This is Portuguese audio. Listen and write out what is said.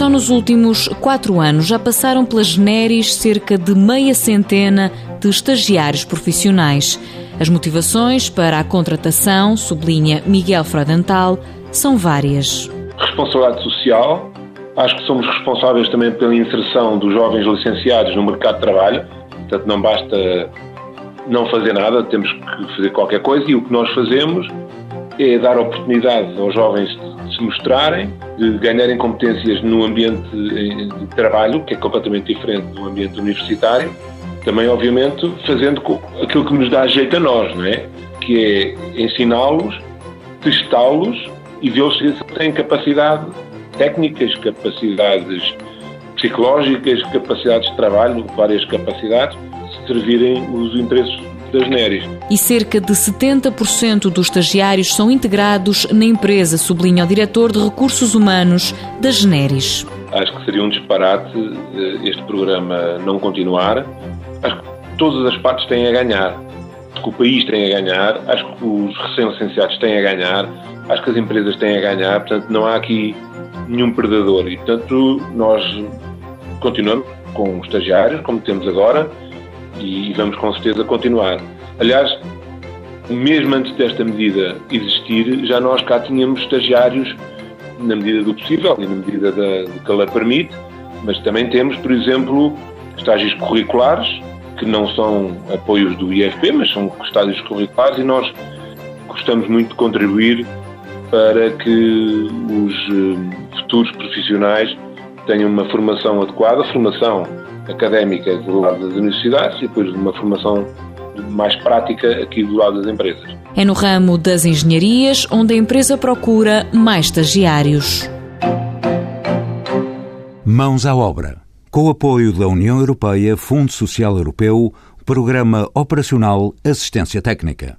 Só nos últimos quatro anos já passaram pelas Generis cerca de meia centena de estagiários profissionais. As motivações para a contratação, sublinha Miguel Freudenthal, são várias. Responsabilidade social. Acho que somos responsáveis também pela inserção dos jovens licenciados no mercado de trabalho. Portanto, não basta não fazer nada, temos que fazer qualquer coisa e o que nós fazemos é dar oportunidade aos jovens se mostrarem, de ganharem competências no ambiente de trabalho, que é completamente diferente do ambiente universitário, também, obviamente, fazendo aquilo que nos dá jeito a nós, não é? Que é ensiná-los, testá-los e vê-los se têm capacidade técnicas, capacidades psicológicas, capacidades de trabalho, várias capacidades, servirem os interesses das NERIs. E cerca de 70% dos estagiários são integrados na empresa, sublinha o diretor de Recursos Humanos das NERIs. Acho que seria um disparate eh, este programa não continuar. Acho que todas as partes têm a ganhar. Acho que o país tem a ganhar, acho que os recém-licenciados têm a ganhar, acho que as empresas têm a ganhar, portanto não há aqui nenhum perdedor e portanto nós continuamos com os estagiários, como temos agora, e vamos com certeza continuar. Aliás, mesmo antes desta medida existir, já nós cá tínhamos estagiários na medida do possível e na medida da, do que a lei permite, mas também temos, por exemplo, estágios curriculares, que não são apoios do IFP, mas são estágios curriculares e nós gostamos muito de contribuir para que os eh, futuros profissionais tenham uma formação adequada, formação académica do lado das universidades e depois uma formação mais prática aqui do lado das empresas. É no ramo das engenharias onde a empresa procura mais estagiários. Mãos à obra. Com o apoio da União Europeia, Fundo Social Europeu, Programa Operacional Assistência Técnica.